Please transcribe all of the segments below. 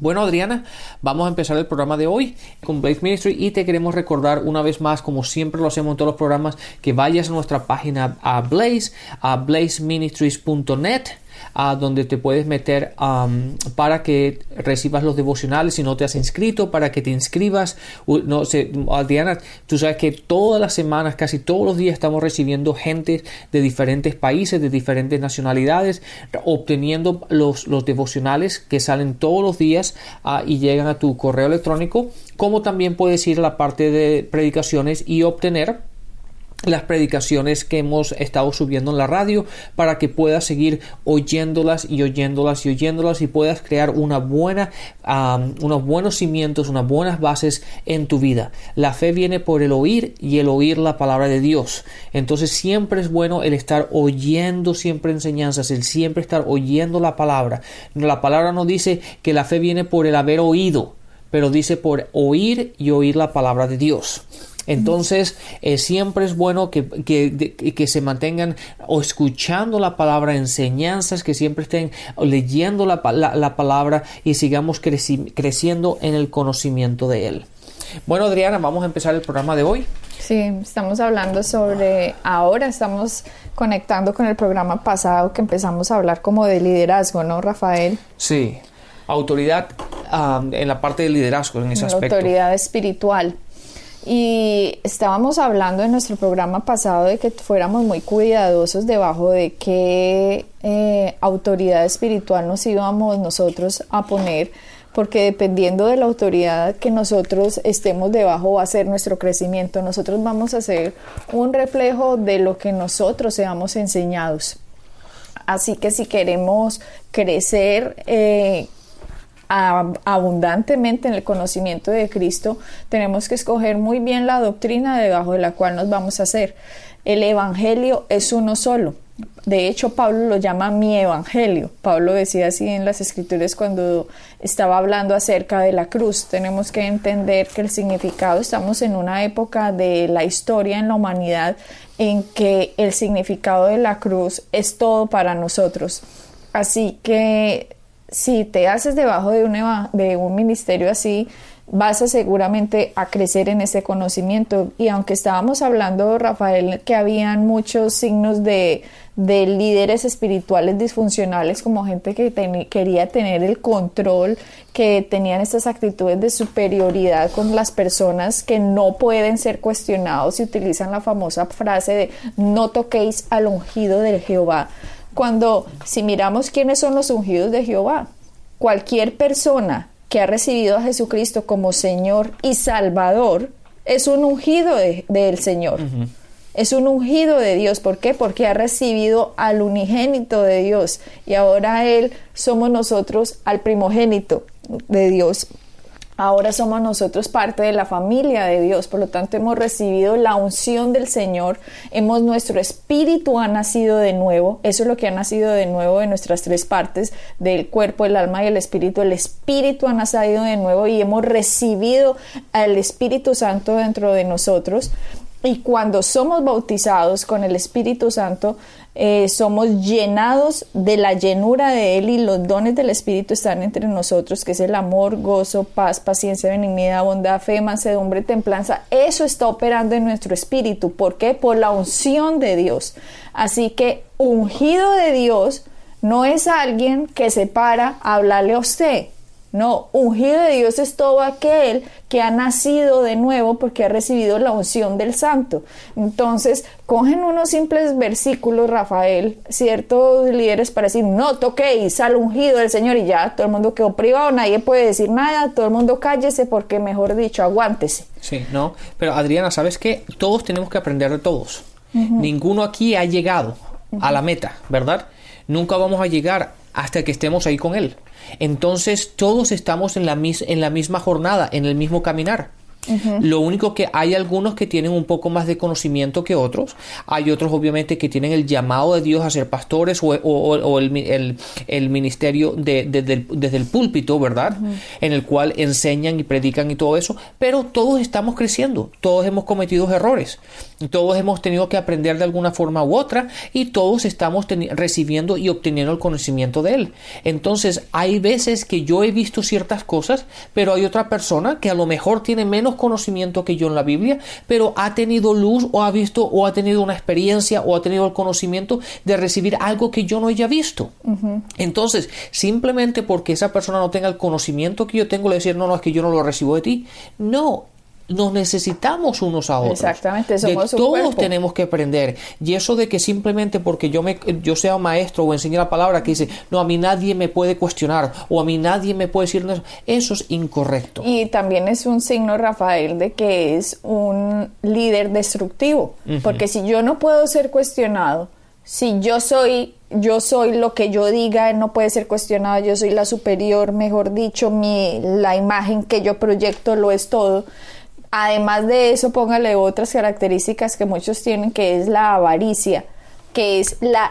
Bueno, Adriana, vamos a empezar el programa de hoy con Blaze Ministry y te queremos recordar una vez más, como siempre lo hacemos en todos los programas, que vayas a nuestra página a Blaze, a blazeministries.net donde te puedes meter para que recibas los devocionales si no te has inscrito, para que te inscribas. No tú sabes que todas las semanas, casi todos los días estamos recibiendo gente de diferentes países, de diferentes nacionalidades, obteniendo los, los devocionales que salen todos los días ah, y llegan a tu correo electrónico, como también puedes ir a la parte de predicaciones y obtener las predicaciones que hemos estado subiendo en la radio para que puedas seguir oyéndolas y oyéndolas y oyéndolas y puedas crear una buena unos buenos cimientos unas buenas bases en tu vida. La fe viene por el oír y el oír la palabra de Dios. Entonces siempre es bueno el estar oyendo siempre enseñanzas el siempre estar oyendo la palabra. La palabra no dice que la fe viene por el haber oído pero dice por oír y oír la palabra de Dios entonces, eh, siempre es bueno que, que, se mantengan o escuchando la palabra, enseñanzas, que siempre estén leyendo la, la, palabra y sigamos creciendo en el conocimiento de Él. Bueno, Adriana, vamos a empezar el programa de hoy. Sí, estamos hablando sobre, ahora estamos conectando con el programa pasado que empezamos a hablar como de liderazgo, ¿no, Rafael? Sí, autoridad ah, en la parte de liderazgo, en ese aspecto. Autoridad espiritual. Y estábamos hablando en nuestro programa pasado de que fuéramos muy cuidadosos debajo de qué eh, autoridad espiritual nos íbamos nosotros a poner, porque dependiendo de la autoridad que nosotros estemos debajo va a ser nuestro crecimiento. Nosotros vamos a ser un reflejo de lo que nosotros seamos enseñados. Así que si queremos crecer, eh, abundantemente en el conocimiento de Cristo, tenemos que escoger muy bien la doctrina debajo de la cual nos vamos a hacer. El Evangelio es uno solo. De hecho, Pablo lo llama mi Evangelio. Pablo decía así en las Escrituras cuando estaba hablando acerca de la cruz. Tenemos que entender que el significado, estamos en una época de la historia en la humanidad en que el significado de la cruz es todo para nosotros. Así que si te haces debajo de un, de un ministerio así, vas a seguramente a crecer en ese conocimiento. Y aunque estábamos hablando, Rafael, que habían muchos signos de, de líderes espirituales disfuncionales, como gente que quería tener el control, que tenían estas actitudes de superioridad con las personas que no pueden ser cuestionados y utilizan la famosa frase de no toquéis al ungido del Jehová cuando si miramos quiénes son los ungidos de Jehová, cualquier persona que ha recibido a Jesucristo como Señor y Salvador es un ungido del Señor. Es un ungido de Dios. ¿Por qué? Porque ha recibido al unigénito de Dios. Y ahora Él somos nosotros al primogénito de Dios. Ahora somos nosotros parte de la familia de Dios, por lo tanto hemos recibido la unción del Señor, hemos nuestro espíritu ha nacido de nuevo, eso es lo que ha nacido de nuevo de nuestras tres partes, del cuerpo, el alma y el espíritu, el espíritu ha nacido de nuevo y hemos recibido al Espíritu Santo dentro de nosotros. Y cuando somos bautizados con el Espíritu Santo, eh, somos llenados de la llenura de Él y los dones del Espíritu están entre nosotros, que es el amor, gozo, paz, paciencia, benignidad, bondad, fe, mansedumbre, templanza. Eso está operando en nuestro espíritu. ¿Por qué? Por la unción de Dios. Así que ungido de Dios no es alguien que se para a hablarle a usted no, ungido de Dios es todo aquel que ha nacido de nuevo porque ha recibido la unción del santo. Entonces, cogen unos simples versículos, Rafael, ciertos líderes para decir, no toquéis al ungido del Señor y ya, todo el mundo quedó privado, nadie puede decir nada, todo el mundo cállese porque, mejor dicho, aguántese. Sí, no, pero Adriana, ¿sabes qué? Todos tenemos que aprender de todos. Ninguno aquí ha llegado a la meta, ¿verdad? Nunca vamos a llegar hasta que estemos ahí con Él. Entonces todos estamos en la, en la misma jornada, en el mismo caminar. Lo único que hay algunos que tienen un poco más de conocimiento que otros. Hay otros, obviamente, que tienen el llamado de Dios a ser pastores o, el, ministerio desde el púlpito, ¿verdad? En el cual enseñan y predican y todo eso. Pero todos estamos creciendo. Todos hemos cometido errores. Todos hemos tenido que aprender de alguna forma u otra y todos estamos recibiendo y obteniendo el conocimiento de él. Entonces, hay veces que yo he visto ciertas cosas, pero hay otra persona que a lo mejor tiene menos conocimiento que yo en la Biblia, pero ha tenido luz o ha visto o ha tenido una experiencia o ha tenido el conocimiento de recibir algo que yo no haya visto. Entonces, simplemente porque esa persona no tenga el conocimiento que yo tengo, le decir, no, no, es que yo no lo recibo de ti. No, nos necesitamos unos a otros. Exactamente, somos de todos tenemos que aprender. Y eso de que simplemente porque yo me yo sea maestro o enseñe la palabra que dice, no, a mí nadie me puede cuestionar o a mí nadie me puede decir eso, eso es incorrecto. Y también es un signo, Rafael, de que es un líder destructivo, porque si yo no puedo ser cuestionado, si yo soy yo soy lo que yo diga, no puede ser cuestionado, yo soy la superior, mejor dicho, mi la imagen que yo proyecto lo es todo Además de eso, póngale otras características que muchos tienen, que es la avaricia, que es la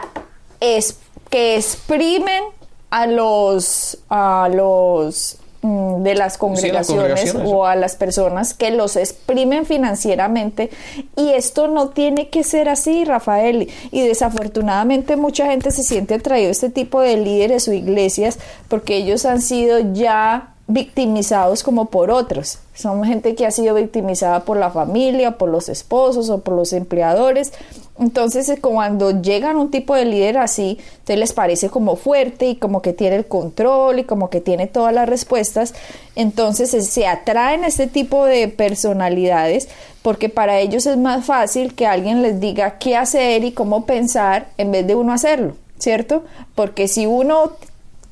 es, que exprimen a los a los mm, de las congregaciones, o a las personas que los exprimen financieramente. Y esto no tiene que ser así, Rafael, y desafortunadamente mucha gente se siente atraído a este tipo de líderes o iglesias porque ellos han sido ya victimizados como por otros. Son gente que ha sido victimizada por la familia, por los esposos o por los empleadores. Entonces, eh, cuando llegan un tipo de líder así, te les parece como fuerte y como que tiene el control y como que tiene todas las respuestas. Entonces, eh, se atraen este tipo de personalidades porque para ellos es más fácil que alguien les diga qué hacer y cómo pensar en vez de uno hacerlo. ¿Cierto? Porque si uno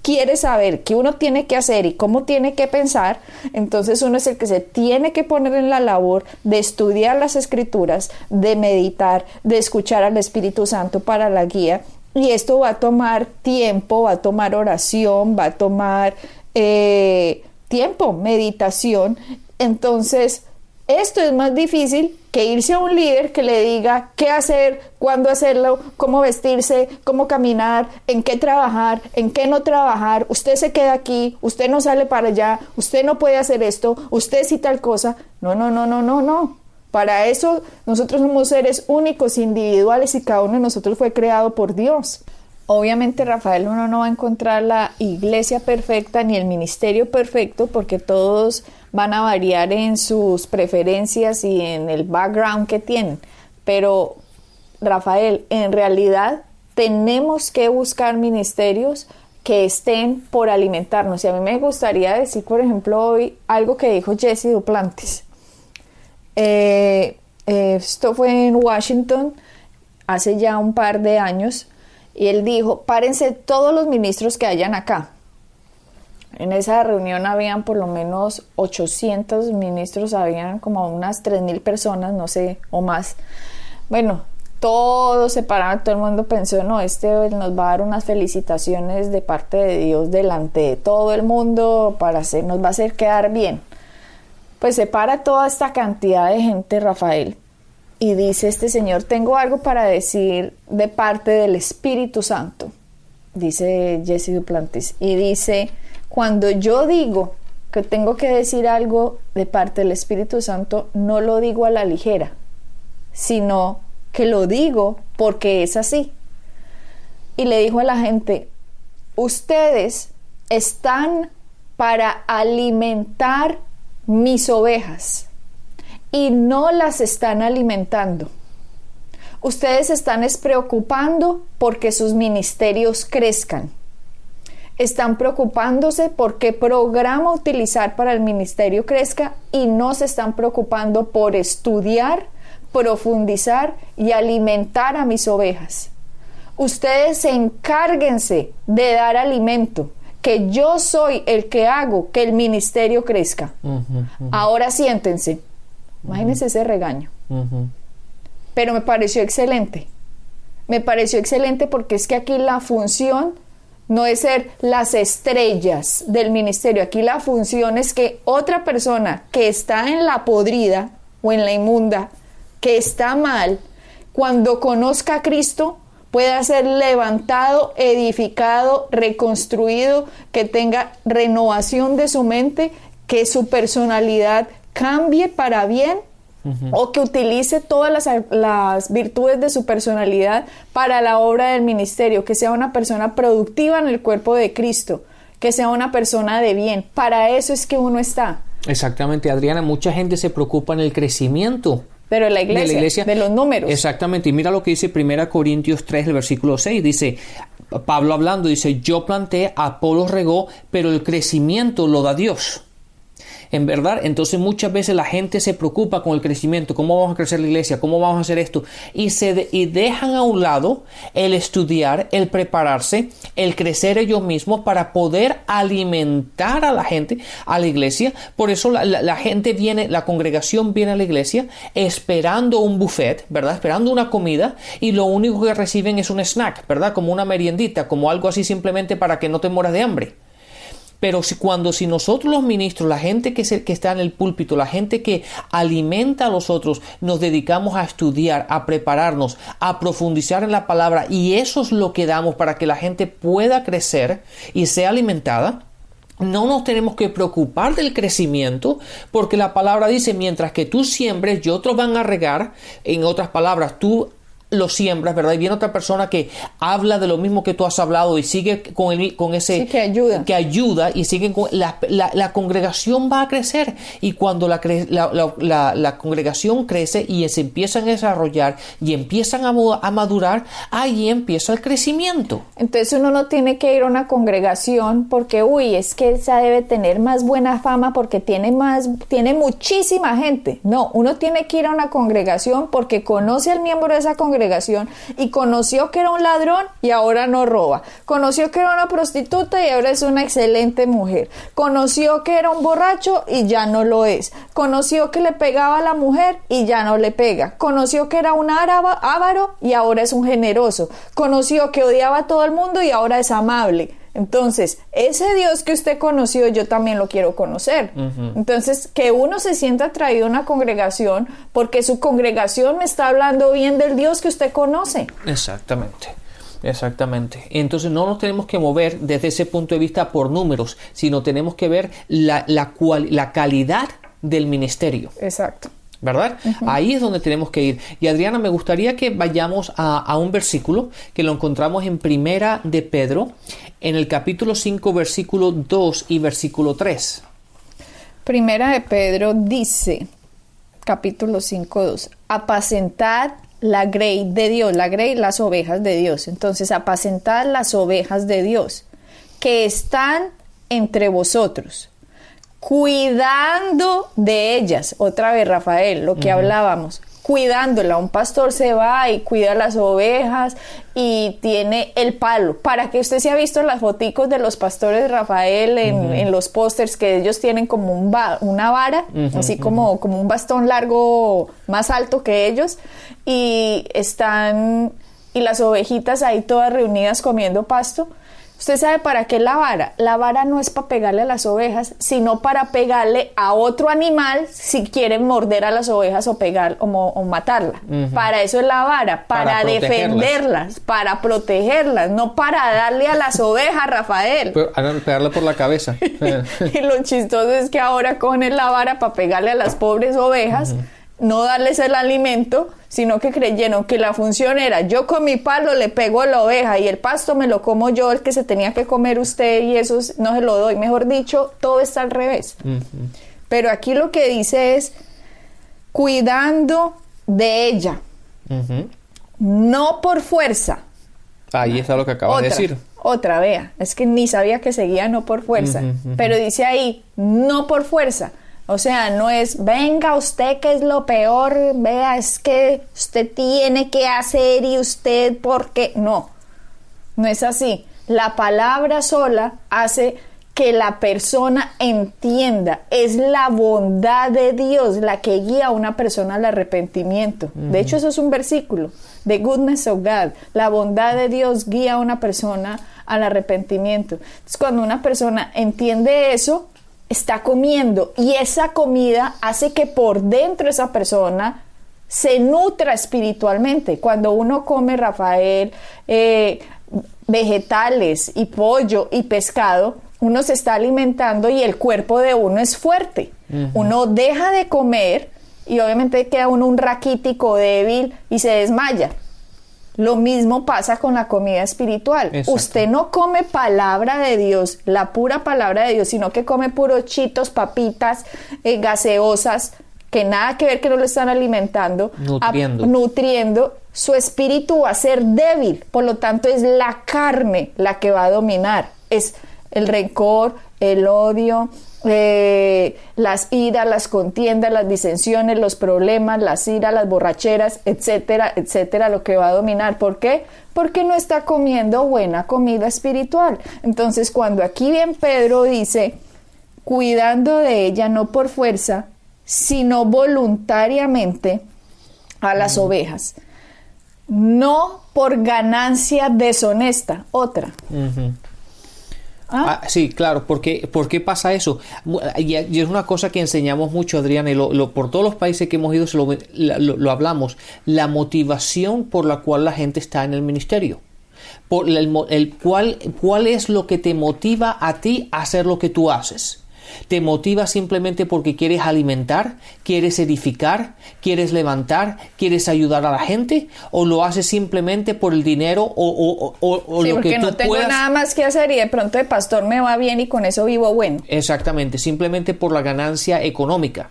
quiere saber qué uno tiene que hacer y cómo tiene que pensar, entonces uno es el que se tiene que poner en la labor de estudiar las escrituras, de meditar, de escuchar al Espíritu Santo para la guía. Y esto va a tomar tiempo, va a tomar oración, va a tomar eh, tiempo, meditación. Entonces, esto es más difícil que irse a un líder que le diga qué hacer, cuándo hacerlo, cómo vestirse, cómo caminar, en qué trabajar, en qué no trabajar. Usted se queda aquí, usted no sale para allá, usted no puede hacer esto, usted sí tal cosa. No, no, no, no, no, no. Para eso nosotros somos seres únicos, individuales y cada uno de nosotros fue creado por Dios. Obviamente, Rafael, uno no va a encontrar la iglesia perfecta ni el ministerio perfecto porque todos van a variar en sus preferencias y en el background que tienen. Pero, Rafael, en realidad tenemos que buscar ministerios que estén por alimentarnos. Y a mí me gustaría decir, por ejemplo, hoy algo que dijo Jesse Duplantis. Eh, eh, esto fue en Washington hace ya un par de años y él dijo, párense todos los ministros que hayan acá. En esa reunión habían por lo menos 800 ministros, habían como unas 3.000 personas, no sé, o más. Bueno, todos se pararon, todo el mundo pensó, no, este nos va a dar unas felicitaciones de parte de Dios delante de todo el mundo para hacer, nos va a hacer quedar bien. Pues se para toda esta cantidad de gente, Rafael, y dice este señor, tengo algo para decir de parte del Espíritu Santo, dice Jesse Duplantis, y dice, cuando yo digo que tengo que decir algo de parte del Espíritu Santo, no lo digo a la ligera, sino que lo digo porque es así. Y le dijo a la gente, ustedes están para alimentar mis ovejas y no las están alimentando. Ustedes están es preocupando porque sus ministerios crezcan. Están preocupándose por qué programa utilizar para el ministerio crezca y no se están preocupando por estudiar, profundizar y alimentar a mis ovejas. Ustedes encárguense de dar alimento, que yo soy el que hago que el ministerio crezca. Ahora siéntense. Imagínense ese regaño. Pero me pareció excelente. Me pareció excelente porque es que aquí la función no es ser las estrellas del ministerio. Aquí la función es que otra persona que está en la podrida o en la inmunda, que está mal, cuando conozca a Cristo, pueda ser levantado, edificado, reconstruido, que tenga renovación de su mente, que su personalidad cambie para bien o que utilice todas las, las, virtudes de su personalidad para la obra del ministerio, que sea una persona productiva en el cuerpo de Cristo, que sea una persona de bien. Para eso es que uno está. Exactamente, Adriana, mucha gente se preocupa en el crecimiento. Pero la iglesia, de, la iglesia, de los números. Exactamente, y mira lo que dice 1 Corintios 3, el versículo 6, dice, Pablo hablando, dice, yo planté, Apolo regó, pero el crecimiento lo da Dios en verdad. Entonces muchas veces la gente se preocupa con el crecimiento, cómo vamos a crecer la iglesia, cómo vamos a hacer esto, y, se y dejan a un lado el estudiar, el prepararse, el crecer ellos mismos para poder alimentar a la gente, a la iglesia. Por eso la, gente viene, la congregación viene a la iglesia esperando un buffet, ¿verdad? Esperando una comida y lo único que reciben es un snack, ¿verdad? Como una meriendita, como algo así simplemente para que no te mueras de hambre. Pero si, cuando si nosotros los ministros, la gente que, que está en el púlpito, la gente que alimenta a los otros, nos dedicamos a estudiar, a prepararnos, a profundizar en la palabra y eso es lo que damos para que la gente pueda crecer y sea alimentada, no nos tenemos que preocupar del crecimiento porque la palabra dice mientras que tú siembres y otros van a regar, en otras palabras, tú lo siembras, ¿verdad? Y viene otra persona que habla de lo mismo que tú has hablado y sigue con, el, con ese... que ayuda. Que ayuda y sigue con... La, la, congregación va a crecer y cuando la, la, congregación crece y se empiezan a desarrollar y empiezan a, a, madurar, ahí empieza el crecimiento. Entonces uno no tiene que ir a una congregación porque, uy, es que esa debe tener más buena fama porque tiene más, tiene muchísima gente. No, uno tiene que ir a una congregación porque conoce al miembro de esa congregación y conoció que era un ladrón y ahora no roba. Conoció que era una prostituta y ahora es una excelente mujer. Conoció que era un borracho y ya no lo es. Conoció que le pegaba a la mujer y ya no le pega. Conoció que era un ávaro y ahora es un generoso. Conoció que odiaba a todo el mundo y ahora es amable. Entonces, ese Dios que usted conoció, yo también lo quiero conocer. Entonces, que uno se sienta atraído a una congregación porque su congregación me está hablando bien del Dios que usted conoce. Exactamente. Exactamente. Entonces no nos tenemos que mover desde ese punto de vista por números, sino tenemos que ver la, la, la calidad del ministerio. Exacto. ¿Verdad? Ahí es donde tenemos que ir. Y Adriana, me gustaría que vayamos a, un versículo que lo encontramos en Primera de Pedro, en el capítulo 5, versículo 2 y versículo 3. Primera de Pedro dice, capítulo 5, 2, apacentad la grey de Dios, la grey, las ovejas de Dios. Entonces, apacentad las ovejas de Dios que están entre vosotros cuidando de ellas. Otra vez, Rafael, lo que hablábamos, cuidándola. Un pastor se va y cuida las ovejas y tiene el palo. Para que usted se ha visto las foticos de los pastores Rafael en, los pósters que ellos tienen como un una vara, así como, como un bastón largo más alto que ellos y están y las ovejitas ahí todas reunidas comiendo pasto ¿Usted sabe para qué la vara? La vara no es para pegarle a las ovejas, sino para pegarle a otro animal si quieren morder a las ovejas o pegar o, matarla. Para eso es la vara, para, defenderlas, para protegerlas, no para darle a las ovejas, Rafael. pegarle por la cabeza. y lo chistoso es que ahora cogen la vara para pegarle a las pobres ovejas no darles el alimento, sino que creyeron que la función era yo con mi palo le pego a la oveja y el pasto me lo como yo, el que se tenía que comer usted y eso no se lo doy. Mejor dicho, todo está al revés. Pero aquí lo que dice es cuidando de ella, no por fuerza. Ahí está lo que acaba de decir. Otra, vea, es que ni sabía que seguía no por fuerza, pero dice ahí, no por fuerza o sea, no es, venga usted que es lo peor, vea, es que usted tiene que hacer y usted porque no, no es así. La palabra sola hace que la persona entienda, es la bondad de Dios la que guía a una persona al arrepentimiento. De hecho, eso es un versículo, the goodness of God, la bondad de Dios guía a una persona al arrepentimiento. Entonces, cuando una persona entiende eso, está comiendo y esa comida hace que por dentro esa persona se nutra espiritualmente. Cuando uno come, Rafael, eh, vegetales y pollo y pescado, uno se está alimentando y el cuerpo de uno es fuerte. Uno deja de comer y obviamente queda uno un raquítico débil y se desmaya. Lo mismo pasa con la comida espiritual. Usted no come palabra de Dios, la pura palabra de Dios, sino que come puros chitos, papitas, eh, gaseosas, que nada que ver que no lo están alimentando, nutriendo. nutriendo, su espíritu va a ser débil. Por lo tanto, es la carne la que va a dominar. Es el rencor, el odio, eh, las iras, las contiendas, las disensiones, los problemas, las iras, las borracheras, etcétera, etcétera, lo que va a dominar. ¿Por qué? Porque no está comiendo buena comida espiritual. Entonces, cuando aquí bien Pedro dice, cuidando de ella no por fuerza, sino voluntariamente a las ovejas, no por ganancia deshonesta, otra. ¿Ah? sí, claro, porque ¿por qué pasa eso? Y, es una cosa que enseñamos mucho, Adriana, y lo, por todos los países que hemos ido lo, hablamos, la motivación por la cual la gente está en el ministerio. Por el, el cuál, ¿Cuál es lo que te motiva a ti a hacer lo que tú haces? ¿Te motiva simplemente porque quieres alimentar, quieres edificar, quieres levantar, quieres ayudar a la gente? ¿O lo haces simplemente por el dinero o, o, lo que tú no tengo nada más que hacer y de pronto el pastor me va bien y con eso vivo bueno. Exactamente, simplemente por la ganancia económica.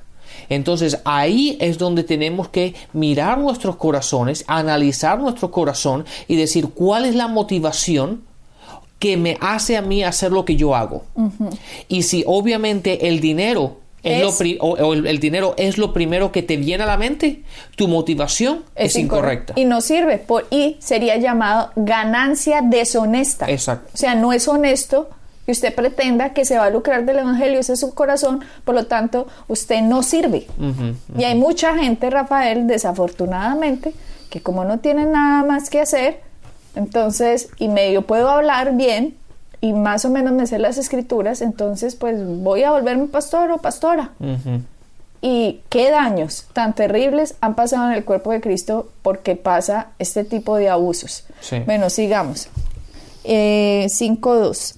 Entonces ahí es donde tenemos que mirar nuestros corazones, analizar nuestro corazón y decir cuál es la motivación que me hace a mí hacer lo que yo hago. Y si obviamente el dinero es, lo o, el, dinero es lo primero que te viene a la mente, tu motivación es, incorrecta. Y no sirve. Por, y sería llamado ganancia deshonesta. Exacto. O sea, no es honesto que usted pretenda que se va a lucrar del Evangelio, ese es su corazón, por lo tanto, usted no sirve. Y hay mucha gente, Rafael, desafortunadamente, que como no tiene nada más que hacer, entonces, y medio puedo hablar bien y más o menos me sé las escrituras, entonces pues voy a volverme pastor o pastora. Y qué daños tan terribles han pasado en el cuerpo de Cristo porque pasa este tipo de abusos. Bueno, sigamos. Eh, 5.2.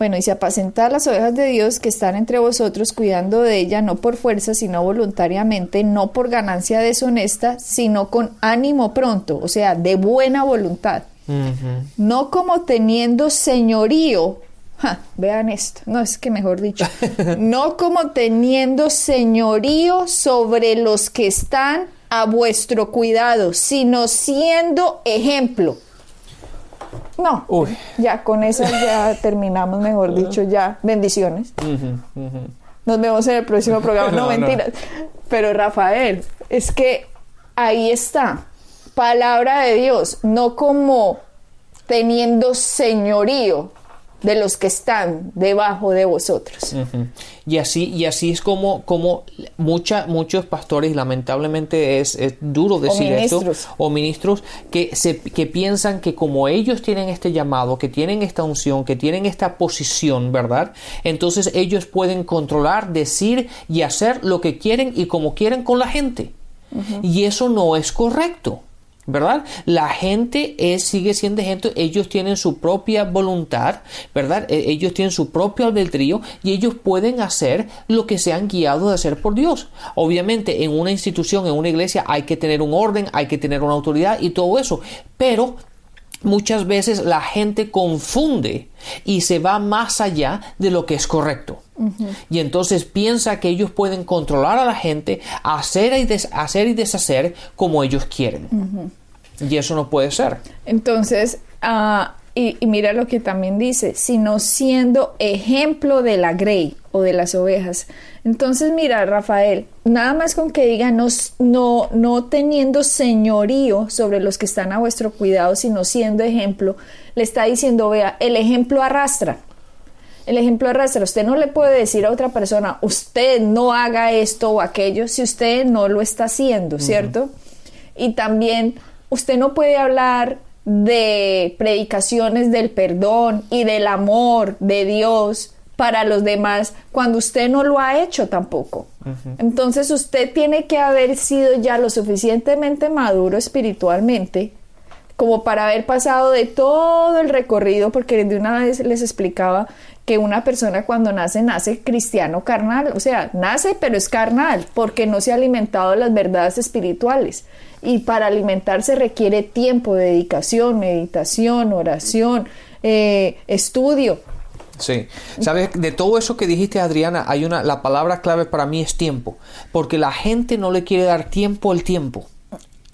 Bueno, y se apacentar las ovejas de Dios que están entre vosotros, cuidando de ella, no por fuerza, sino voluntariamente, no por ganancia deshonesta, sino con ánimo pronto, o sea, de buena voluntad. No como teniendo señorío. vean esto, no es que mejor dicho, no como teniendo señorío sobre los que están a vuestro cuidado, sino siendo ejemplo no, ya con eso ya terminamos, mejor dicho, ya. Bendiciones. Nos vemos en el próximo programa. No, mentiras. Pero Rafael, es que ahí está. Palabra de Dios, no como teniendo señorío, de los que están debajo de vosotros. Y así, y así es como, como mucha, muchos pastores, lamentablemente es, duro decir esto, o ministros, que, se, que piensan que como ellos tienen este llamado, que tienen esta unción, que tienen esta posición, ¿verdad? Entonces ellos pueden controlar, decir y hacer lo que quieren y como quieren con la gente. Y eso no es correcto. ¿Verdad? La gente es, sigue siendo gente, ellos tienen su propia voluntad, ¿verdad? E, ellos tienen su propio albedrío y ellos pueden hacer lo que se han guiado de hacer por Dios. Obviamente en una institución, en una iglesia hay que tener un orden, hay que tener una autoridad y todo eso, pero muchas veces la gente confunde y se va más allá de lo que es correcto. Y entonces piensa que ellos pueden controlar a la gente, hacer y, hacer y deshacer como ellos quieren. Y eso no puede ser. Entonces, uh, y, mira lo que también dice, sino siendo ejemplo de la grey o de las ovejas. Entonces, mira, Rafael, nada más con que diga no, no, no teniendo señorío sobre los que están a vuestro cuidado, sino siendo ejemplo, le está diciendo, vea, el ejemplo arrastra. El ejemplo arrastra. Usted no le puede decir a otra persona, usted no haga esto o aquello si usted no lo está haciendo, ¿cierto? Y también usted no puede hablar de predicaciones del perdón y del amor de Dios para los demás cuando usted no lo ha hecho tampoco. Entonces usted tiene que haber sido ya lo suficientemente maduro espiritualmente como para haber pasado de todo el recorrido, porque de una vez les explicaba que una persona cuando nace, nace cristiano carnal, o sea, nace pero es carnal, porque no se ha alimentado de las verdades espirituales. Y para alimentarse requiere tiempo, dedicación, meditación, oración, eh, estudio. Sí, sabes, de todo eso que dijiste Adriana, hay una, la palabra clave para mí es tiempo, porque la gente no le quiere dar tiempo al tiempo.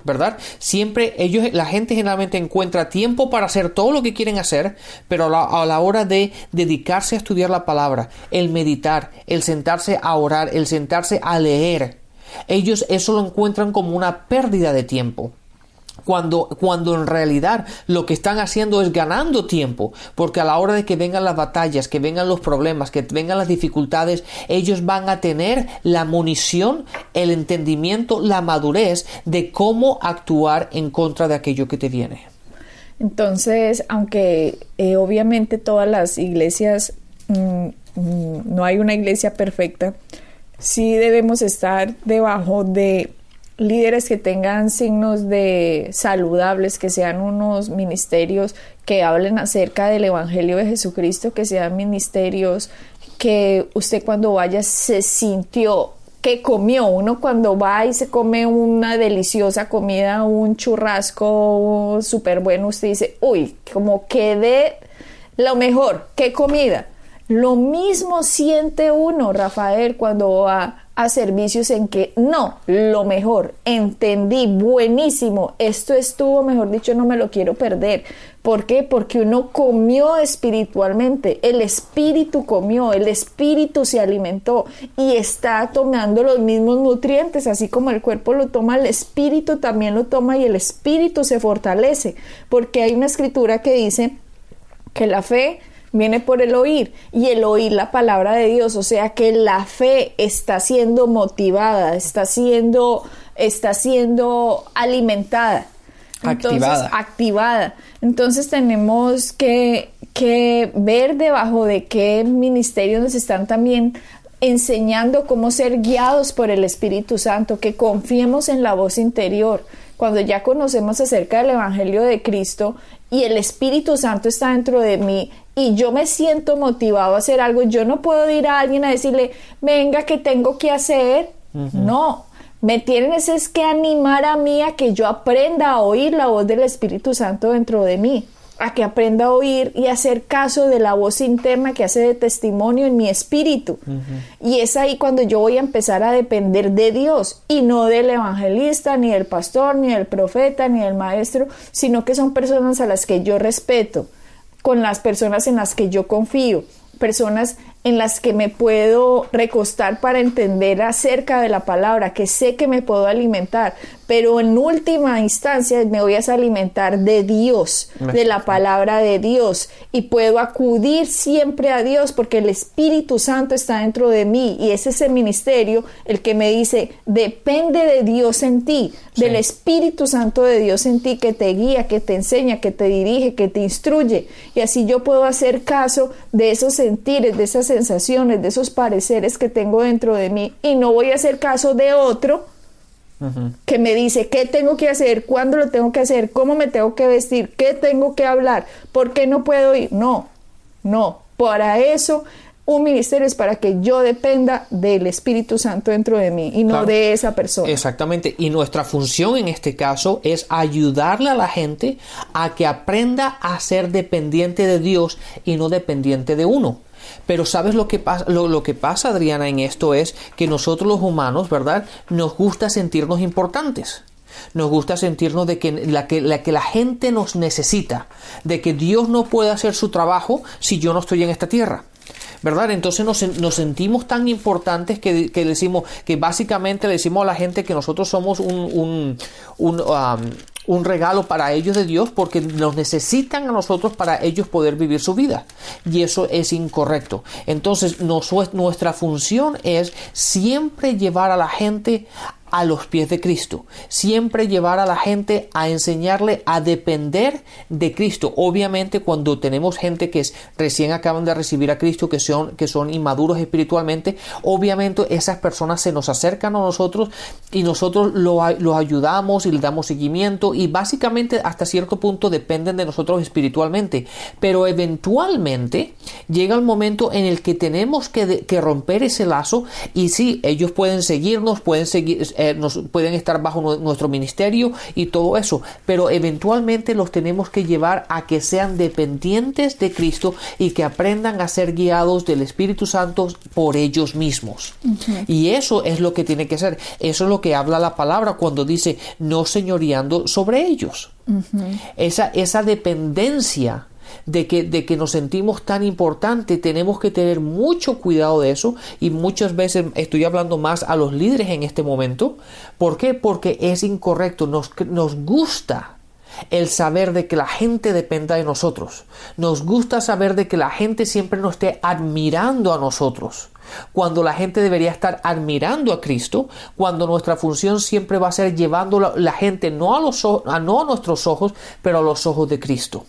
¿verdad? Siempre ellos, la gente generalmente encuentra tiempo para hacer todo lo que quieren hacer, pero a la, hora de dedicarse a estudiar la palabra, el meditar, el sentarse a orar, el sentarse a leer, ellos eso lo encuentran como una pérdida de tiempo cuando, cuando en realidad lo que están haciendo es ganando tiempo, porque a la hora de que vengan las batallas, que vengan los problemas, que vengan las dificultades, ellos van a tener la munición, el entendimiento, la madurez de cómo actuar en contra de aquello que te viene. Entonces, aunque eh, obviamente todas las iglesias, mm, mm, no hay una iglesia perfecta, sí debemos estar debajo de líderes que tengan signos de saludables, que sean unos ministerios que hablen acerca del Evangelio de Jesucristo, que sean ministerios que usted cuando vaya se sintió que comió. Uno cuando va y se come una deliciosa comida, un churrasco súper bueno, usted dice, uy, como quedé lo mejor, qué comida. Lo mismo siente uno, Rafael, cuando va a servicios en que no, lo mejor, entendí, buenísimo, esto estuvo, mejor dicho, no me lo quiero perder. ¿Por qué? Porque uno comió espiritualmente, el espíritu comió, el espíritu se alimentó y está tomando los mismos nutrientes, así como el cuerpo lo toma, el espíritu también lo toma y el espíritu se fortalece, porque hay una escritura que dice que la fe viene por el oír y el oír la palabra de Dios, o sea que la fe está siendo motivada, está siendo, está siendo alimentada. activada. activada. Entonces tenemos que, que ver debajo de qué ministerios nos están también enseñando cómo ser guiados por el Espíritu Santo, que confiemos en la voz interior. Cuando ya conocemos acerca del Evangelio de Cristo y el Espíritu Santo está dentro de mí, y yo me siento motivado a hacer algo, yo no puedo ir a alguien a decirle, venga, que tengo que hacer. No, me tienen es que animar a mí a que yo aprenda a oír la voz del Espíritu Santo dentro de mí, a que aprenda a oír y hacer caso de la voz interna que hace de testimonio en mi espíritu. Y es ahí cuando yo voy a empezar a depender de Dios y no del evangelista, ni del pastor, ni del profeta, ni del maestro, sino que son personas a las que yo respeto con las personas en las que yo confío, personas en las que me puedo recostar para entender acerca de la palabra, que sé que me puedo alimentar, pero en última instancia me voy a alimentar de Dios, de la palabra de Dios, y puedo acudir siempre a Dios porque el Espíritu Santo está dentro de mí y es ese ministerio el que me dice, depende de Dios en ti, del Espíritu Santo de Dios en ti que te guía, que te enseña, que te dirige, que te instruye, y así yo puedo hacer caso de esos sentires, de esas sensaciones, de esos pareceres que tengo dentro de mí y no voy a hacer caso de otro que me dice qué tengo que hacer, cuándo lo tengo que hacer, cómo me tengo que vestir, qué tengo que hablar, por qué no puedo ir. No, no, para eso un ministerio es para que yo dependa del Espíritu Santo dentro de mí y no de esa persona. Exactamente. Y nuestra función en este caso es ayudarle a la gente a que aprenda a ser dependiente de Dios y no dependiente de uno. Pero ¿sabes lo que, pasa, lo, que pasa, Adriana, en esto es que nosotros los humanos, ¿verdad? Nos gusta sentirnos importantes. Nos gusta sentirnos de que la, que la, que la gente nos necesita, de que Dios no puede hacer su trabajo si yo no estoy en esta tierra. ¿verdad? Entonces nos, nos, sentimos tan importantes que, que, decimos, que básicamente le decimos a la gente que nosotros somos un, un, um, un regalo para ellos de Dios porque nos necesitan a nosotros para ellos poder vivir su vida. Y eso es incorrecto. Entonces nuestra función es siempre llevar a la gente a los pies de Cristo. Siempre llevar a la gente a enseñarle a depender de Cristo. Obviamente cuando tenemos gente que es, recién acaban de recibir a Cristo, que son, que son inmaduros espiritualmente, obviamente esas personas se nos acercan a nosotros y nosotros los ayudamos y les damos seguimiento y básicamente hasta cierto punto dependen de nosotros espiritualmente. Pero eventualmente llega el momento en el que tenemos que, que romper ese lazo y sí, ellos pueden seguirnos, pueden, seguir, nos, pueden estar bajo nuestro ministerio y todo eso, pero eventualmente los tenemos que llevar a que sean dependientes de Cristo y que aprendan a ser guiados del Espíritu Santo por ellos mismos. Y eso es lo que tiene que ser. Eso es lo que habla la palabra cuando dice no señoreando sobre ellos. esa, esa dependencia de que, de que nos sentimos tan importantes, tenemos que tener mucho cuidado de eso y muchas veces estoy hablando más a los líderes en este momento. ¿Por qué? Porque es incorrecto, nos, nos gusta el saber de que la gente dependa de nosotros. Nos gusta saber de que la gente siempre nos esté admirando a nosotros. Cuando la gente debería estar admirando a Cristo, cuando nuestra función siempre va a ser llevando la, gente no a, los, no a nuestros ojos, pero a los ojos de Cristo.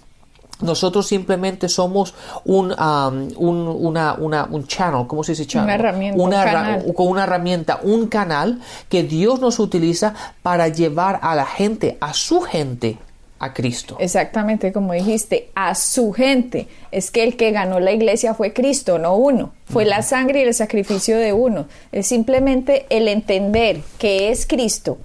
Nosotros simplemente somos un, um, un, una, una, un channel, ¿cómo se dice channel? Una herramienta. Una, un canal. Con una herramienta, un canal que Dios nos utiliza para llevar a la gente, a su gente, a Cristo. Exactamente como dijiste, a su gente. Es que el que ganó la iglesia fue Cristo, no uno. Fue la sangre y el sacrificio de uno. Es simplemente el entender que es Cristo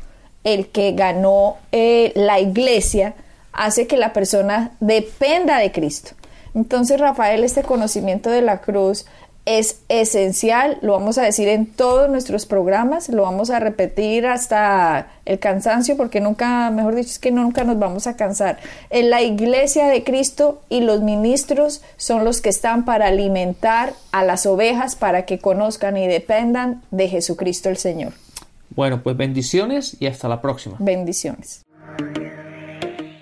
el que ganó eh, la iglesia hace que la persona dependa de Cristo. Entonces, Rafael, este conocimiento de la cruz es esencial, lo vamos a decir en todos nuestros programas, lo vamos a repetir hasta el cansancio, porque nunca, mejor dicho, es que nunca nos vamos a cansar. En la iglesia de Cristo y los ministros son los que están para alimentar a las ovejas para que conozcan y dependan de Jesucristo el Señor. Bueno, pues bendiciones y hasta la próxima. Bendiciones.